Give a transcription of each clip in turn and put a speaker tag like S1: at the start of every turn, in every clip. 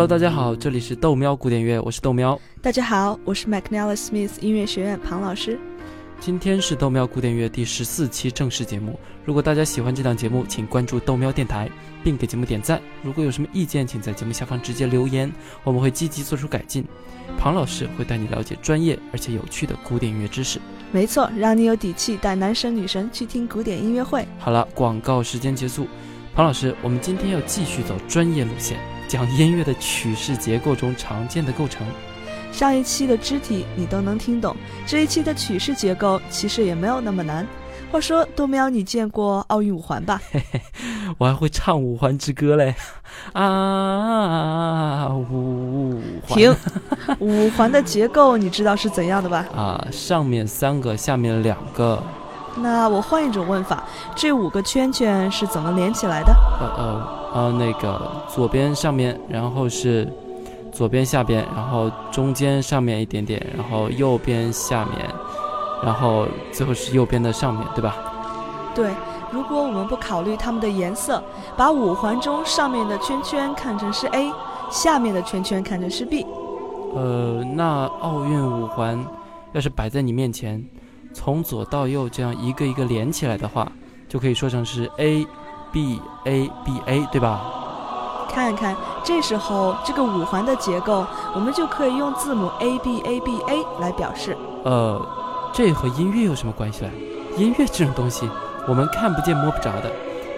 S1: Hello，大家好，这里是豆喵古典乐，我是豆喵。
S2: 大家好，我是 McNally Smith 音乐学院庞老师。
S1: 今天是豆喵古典乐第十四期正式节目。如果大家喜欢这档节目，请关注豆喵电台，并给节目点赞。如果有什么意见，请在节目下方直接留言，我们会积极做出改进。庞老师会带你了解专业而且有趣的古典音乐知识。
S2: 没错，让你有底气带男神女神去听古典音乐会。
S1: 好了，广告时间结束。庞老师，我们今天要继续走专业路线。讲音乐的曲式结构中常见的构成，
S2: 上一期的肢体你都能听懂，这一期的曲式结构其实也没有那么难。话说，豆喵，你见过奥运五环吧？
S1: 嘿嘿，我还会唱五环之歌嘞！啊，五环。
S2: 停，五环的结构你知道是怎样的吧？
S1: 啊，上面三个，下面两个。
S2: 那我换一种问法，这五个圈圈是怎么连起来的？
S1: 呃呃呃，那个左边上面，然后是左边下边，然后中间上面一点点，然后右边下面，然后最后是右边的上面对吧？
S2: 对。如果我们不考虑它们的颜色，把五环中上面的圈圈看成是 A，下面的圈圈看成是 B。
S1: 呃，那奥运五环要是摆在你面前。从左到右这样一个一个连起来的话，就可以说成是 A B A B A，对吧？
S2: 看看，这时候这个五环的结构，我们就可以用字母 A B A B A 来表示。
S1: 呃，这和音乐有什么关系嘞？音乐这种东西，我们看不见摸不着的，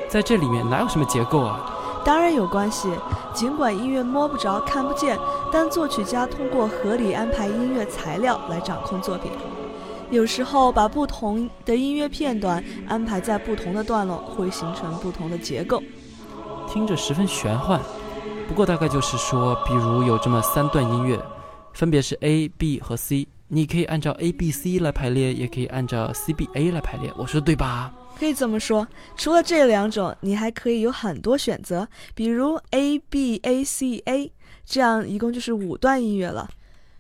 S1: 在这里面哪有什么结构啊？
S2: 当然有关系。尽管音乐摸不着看不见，但作曲家通过合理安排音乐材料来掌控作品。有时候把不同的音乐片段安排在不同的段落，会形成不同的结构，
S1: 听着十分玄幻。不过大概就是说，比如有这么三段音乐，分别是 A、B 和 C，你可以按照 A、B、C 来排列，也可以按照 C、B、A 来排列。我说对吧？
S2: 可以这么说。除了这两种，你还可以有很多选择，比如 A、B、A、C、A，这样一共就是五段音乐了。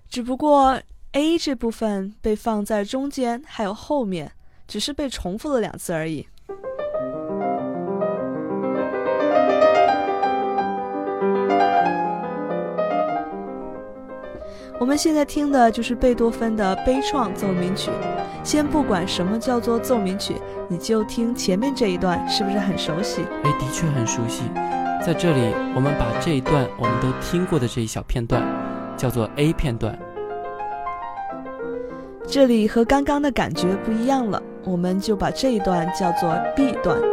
S2: 只不过。A 这部分被放在中间，还有后面，只是被重复了两次而已。我们现在听的就是贝多芬的悲怆奏鸣曲。先不管什么叫做奏鸣曲，你就听前面这一段，是不是很熟悉？
S1: 哎，的确很熟悉。在这里，我们把这一段我们都听过的这一小片段，叫做 A 片段。
S2: 这里和刚刚的感觉不一样了，我们就把这一段叫做 B 段。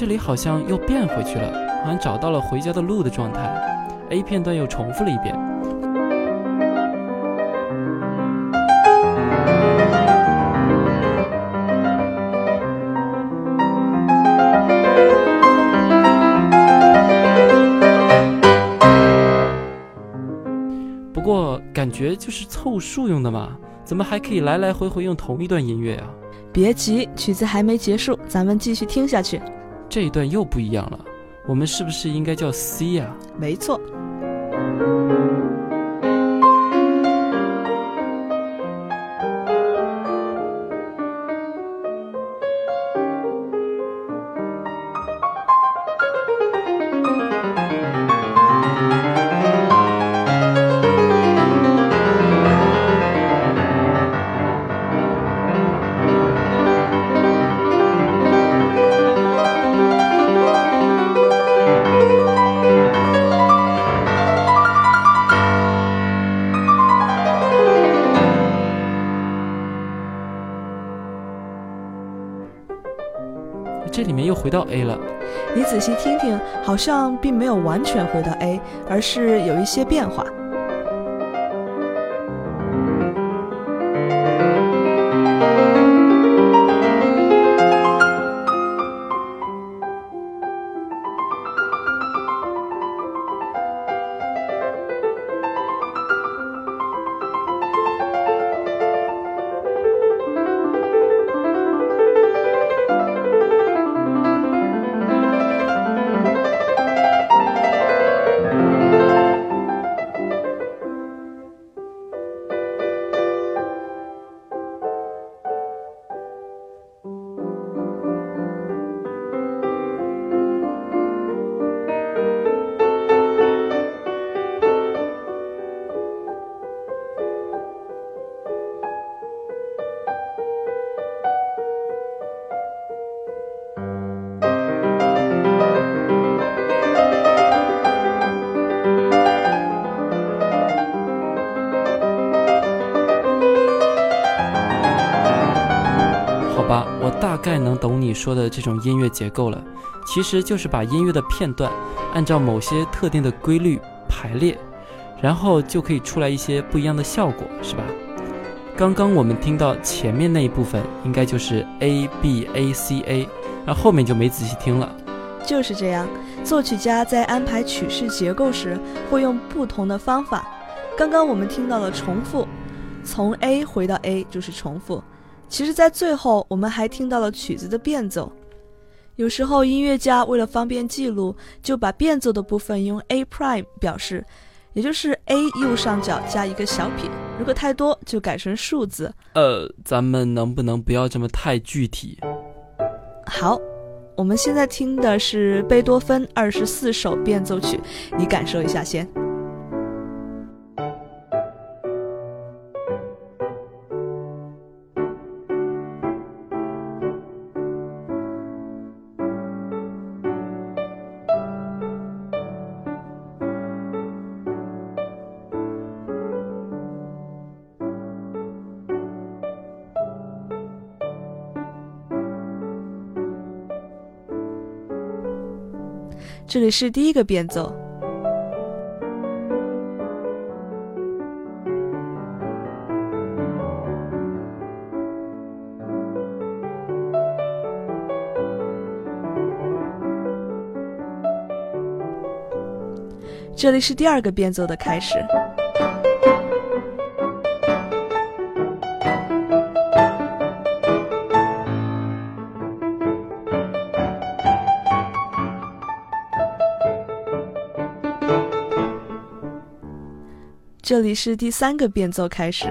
S1: 这里好像又变回去了，好像找到了回家的路的状态。A 片段又重复了一遍。不过感觉就是凑数用的嘛，怎么还可以来来回回用同一段音乐啊？
S2: 别急，曲子还没结束，咱们继续听下去。
S1: 这一段又不一样了，我们是不是应该叫 C 呀？
S2: 没错。
S1: 回到 A 了。
S2: 你仔细听听，好像并没有完全回到 A，而是有一些变化。
S1: 懂你说的这种音乐结构了，其实就是把音乐的片段按照某些特定的规律排列，然后就可以出来一些不一样的效果，是吧？刚刚我们听到前面那一部分，应该就是 A B A C A，然后后面就没仔细听了。
S2: 就是这样，作曲家在安排曲式结构时会用不同的方法。刚刚我们听到了重复，从 A 回到 A 就是重复。其实，在最后，我们还听到了曲子的变奏。有时候，音乐家为了方便记录，就把变奏的部分用 A prime 表示，也就是 A 右上角加一个小撇。如果太多，就改成数字。
S1: 呃，咱们能不能不要这么太具体？
S2: 好，我们现在听的是贝多芬二十四首变奏曲，你感受一下先。这里是第一个变奏，这里是第二个变奏的开始。这里是第三个变奏开始。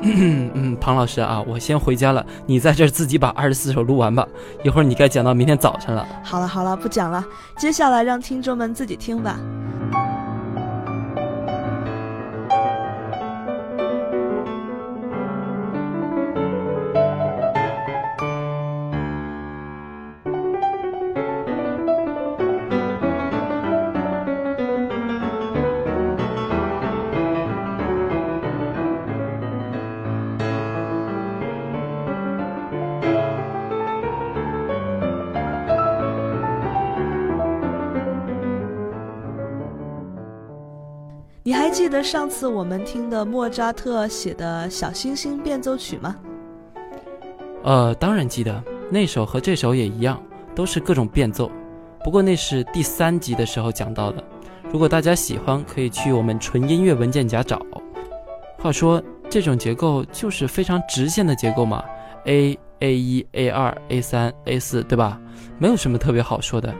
S1: 嗯 嗯，庞老师啊，我先回家了，你在这儿自己把二十四首录完吧，一会儿你该讲到明天早晨了。
S2: 好了好了，不讲了，接下来让听众们自己听吧。上次我们听的莫扎特写的小星星变奏曲吗？
S1: 呃，当然记得，那首和这首也一样，都是各种变奏。不过那是第三集的时候讲到的。如果大家喜欢，可以去我们纯音乐文件夹找。话说，这种结构就是非常直线的结构嘛，A A 一 A 二 A 三 A 四，对吧？没有什么特别好说的。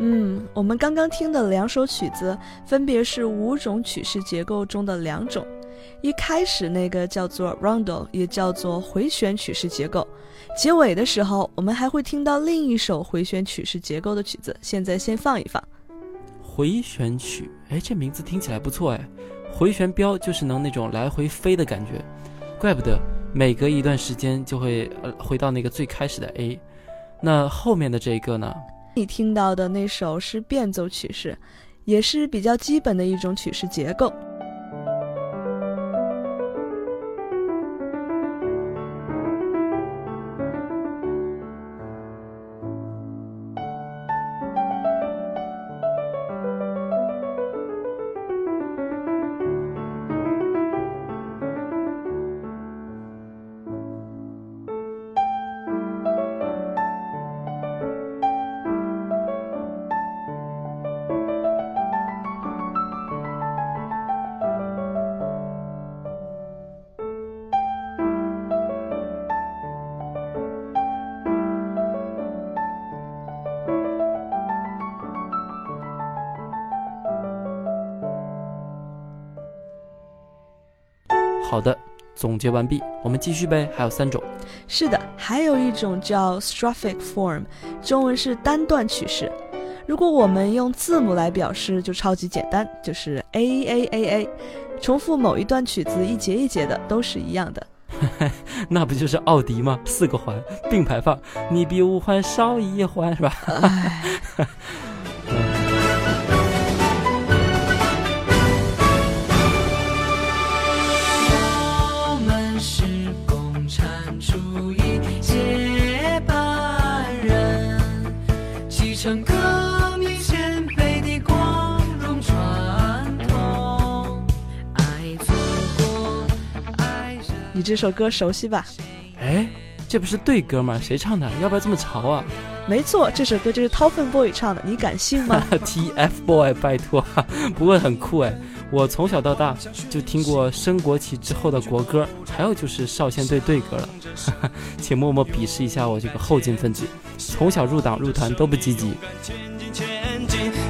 S2: 嗯，我们刚刚听的两首曲子分别是五种曲式结构中的两种。一开始那个叫做 rondo，也叫做回旋曲式结构。结尾的时候，我们还会听到另一首回旋曲式结构的曲子。现在先放一放。
S1: 回旋曲，哎，这名字听起来不错哎。回旋镖就是能那种来回飞的感觉，怪不得每隔一段时间就会呃回到那个最开始的 A。那后面的这一个呢？
S2: 你听到的那首是变奏曲式，也是比较基本的一种曲式结构。
S1: 好的，总结完毕，我们继续呗。还有三种。
S2: 是的，还有一种叫 strophic form，中文是单段曲式。如果我们用字母来表示，就超级简单，就是 A A A A，重复某一段曲子一节一节的都是一样的。
S1: 那不就是奥迪吗？四个环并排放，你比五环少一环是吧？
S2: 你这首歌熟悉吧？
S1: 哎，这不是对歌吗？谁唱的？要不要这么潮啊？
S2: 没错，这首歌就是 TFBOYS 唱的，你敢信吗？
S1: TFBOYS，拜托，不过很酷哎！我从小到大就听过升国旗之后的国歌，还有就是少先队队歌了。请默默鄙视一下我这个后进分子，从小入党入团都不积极。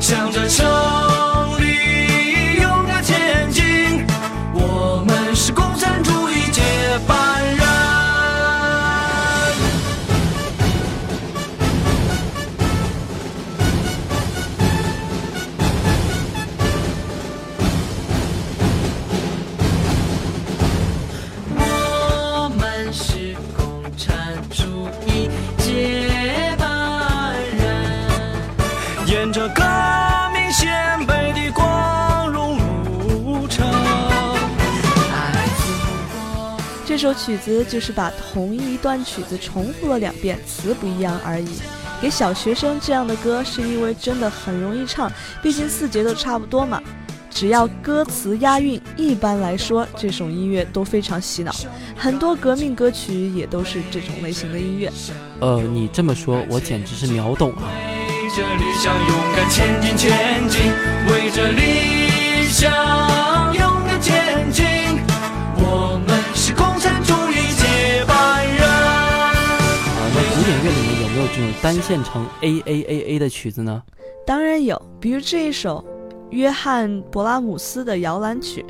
S1: 向着
S2: 首曲子就是把同一段曲子重复了两遍，词不一样而已。给小学生这样的歌，是因为真的很容易唱，毕竟四节都差不多嘛。只要歌词押韵，一般来说这种音乐都非常洗脑。很多革命歌曲也都是这种类型的音乐。
S1: 呃，你这么说，我简直是秒懂啊！为着理想勇敢前进，前进，为着理想单线程 A A A A 的曲子呢？
S2: 当然有，比如这一首约翰·勃拉姆斯的摇篮曲。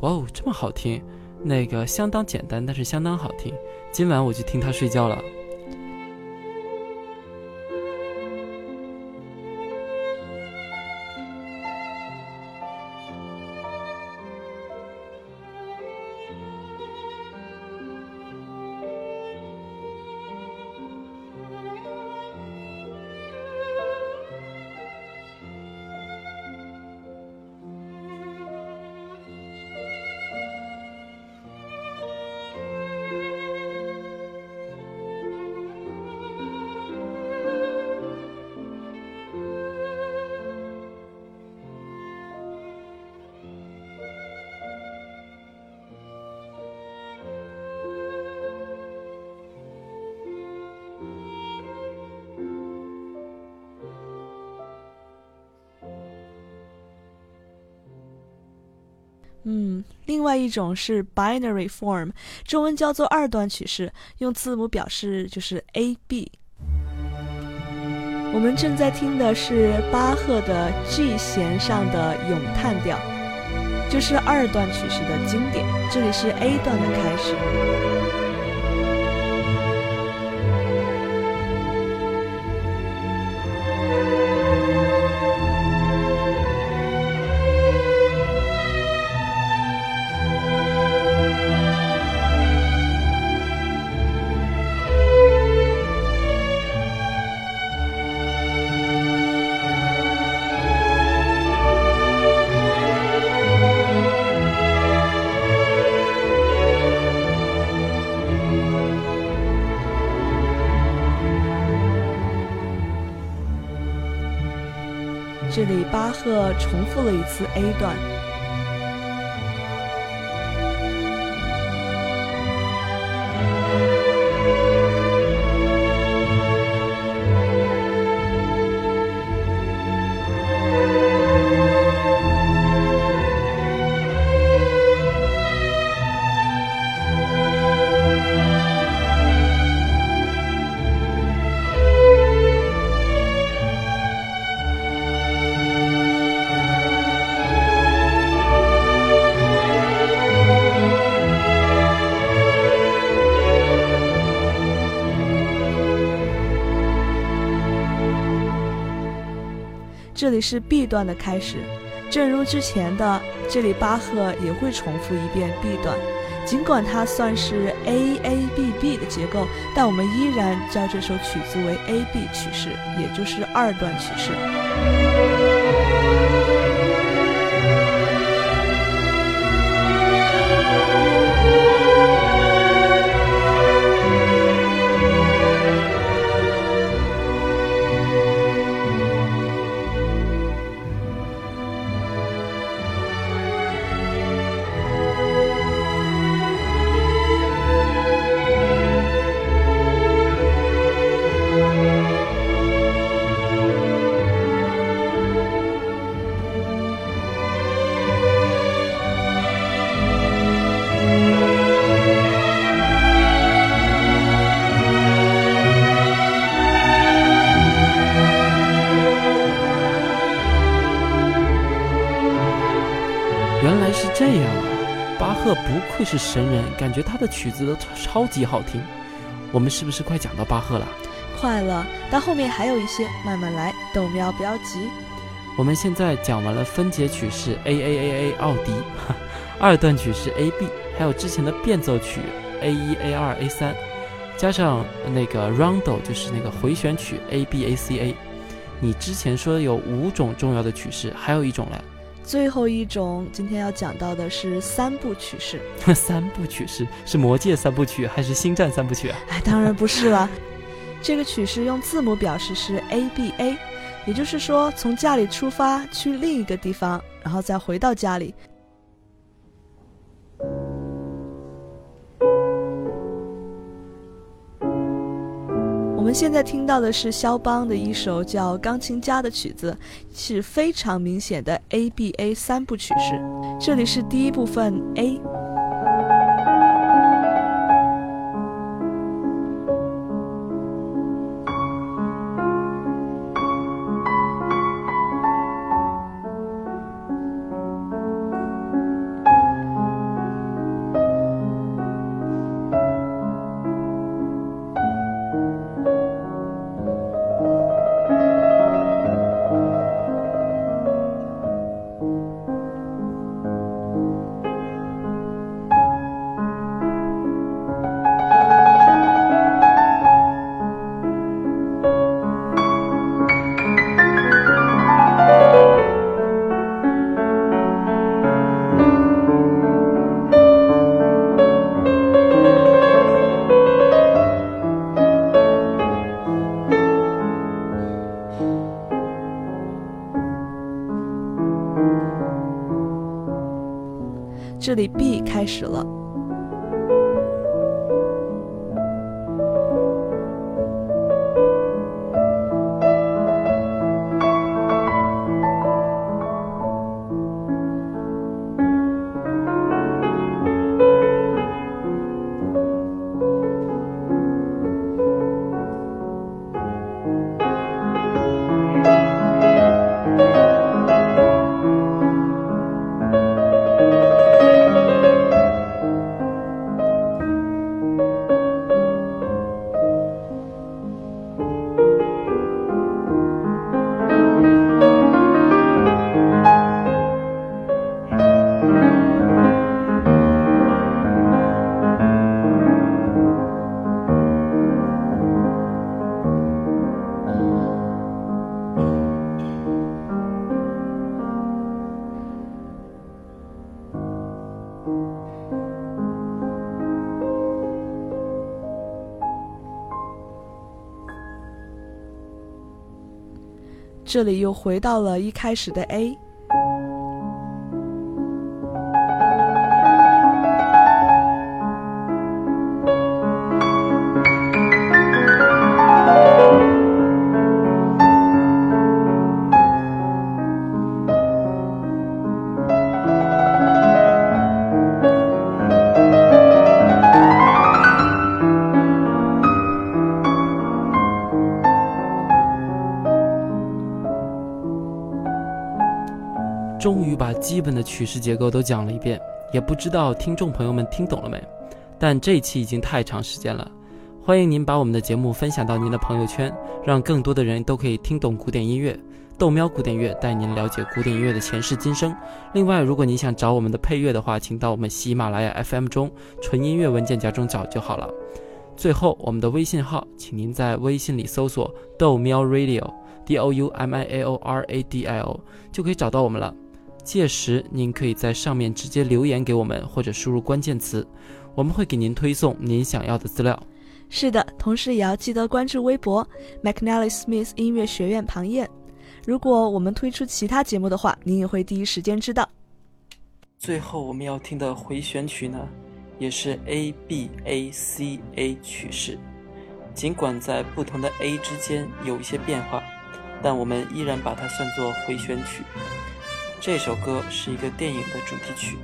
S1: 哇哦，这么好听！那个相当简单，但是相当好听。今晚我就听它睡觉了。
S2: 嗯，另外一种是 binary form，中文叫做二段曲式，用字母表示就是 A B。我们正在听的是巴赫的 G 弦上的咏叹调，就是二段曲式的经典。这里是 A 段的开始。重复了一次 A 段。这里是 B 段的开始，正如之前的，这里巴赫也会重复一遍 B 段。尽管它算是 A A B B 的结构，但我们依然叫这首曲子为 A B 曲式，也就是二段曲式。
S1: 这样啊，巴赫不愧是神人，感觉他的曲子都超级好听。我们是不是快讲到巴赫了？
S2: 快了，但后面还有一些，慢慢来，豆苗不要急。
S1: 我们现在讲完了分解曲式 A A A A 奥迪，二段曲是 A B，还有之前的变奏曲 A 一 A 二 A 三，加上那个 Rondo 就是那个回旋曲 A B A C A。你之前说有五种重要的曲式，还有一种嘞。
S2: 最后一种，今天要讲到的是三部曲式。
S1: 三部曲式是《魔戒三部曲》还是《星战三部曲》啊？
S2: 哎，当然不是了。这个曲式用字母表示是 A B A，也就是说从家里出发去另一个地方，然后再回到家里。们现在听到的是肖邦的一首叫《钢琴家》的曲子，是非常明显的 A B A 三部曲式。这里是第一部分 A。这里 B 开始了。这里又回到了一开始的 A。
S1: 基本的曲式结构都讲了一遍，也不知道听众朋友们听懂了没？但这一期已经太长时间了，欢迎您把我们的节目分享到您的朋友圈，让更多的人都可以听懂古典音乐。豆喵古典乐带您了解古典音乐的前世今生。另外，如果您想找我们的配乐的话，请到我们喜马拉雅 FM 中纯音乐文件夹中找就好了。最后，我们的微信号，请您在微信里搜索“豆喵 Radio”，D O U M I A O R A D I O，就可以找到我们了。届时，您可以在上面直接留言给我们，或者输入关键词，我们会给您推送您想要的资料。
S2: 是的，同时也要记得关注微博 “McNally Smith 音乐学院庞燕”。如果我们推出其他节目的话，您也会第一时间知道。
S1: 最后我们要听的回旋曲呢，也是 A B A C A 曲式，尽管在不同的 A 之间有一些变化，但我们依然把它算作回旋曲。这首歌是一个电影的主题曲，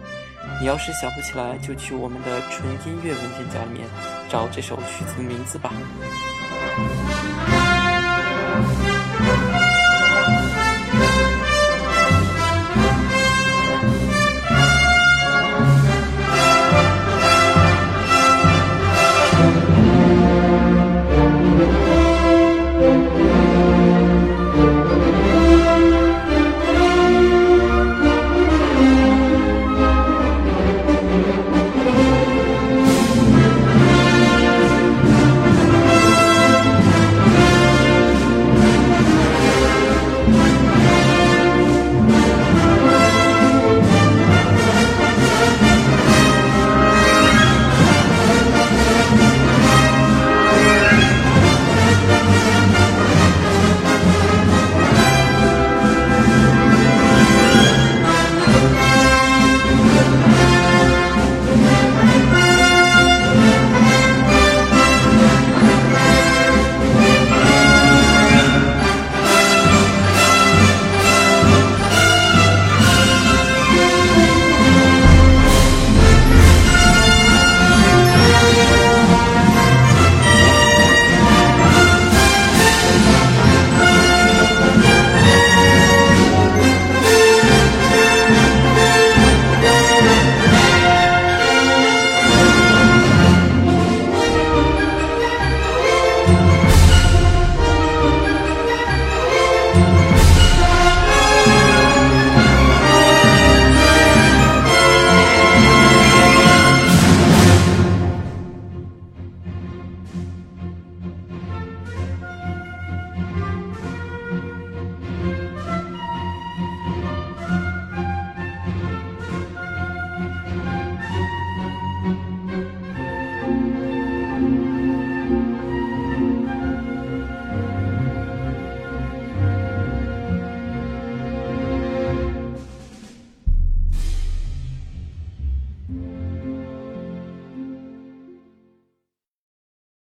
S1: 你要是想不起来，就去我们的纯音乐文件夹里面找这首曲子的名字吧。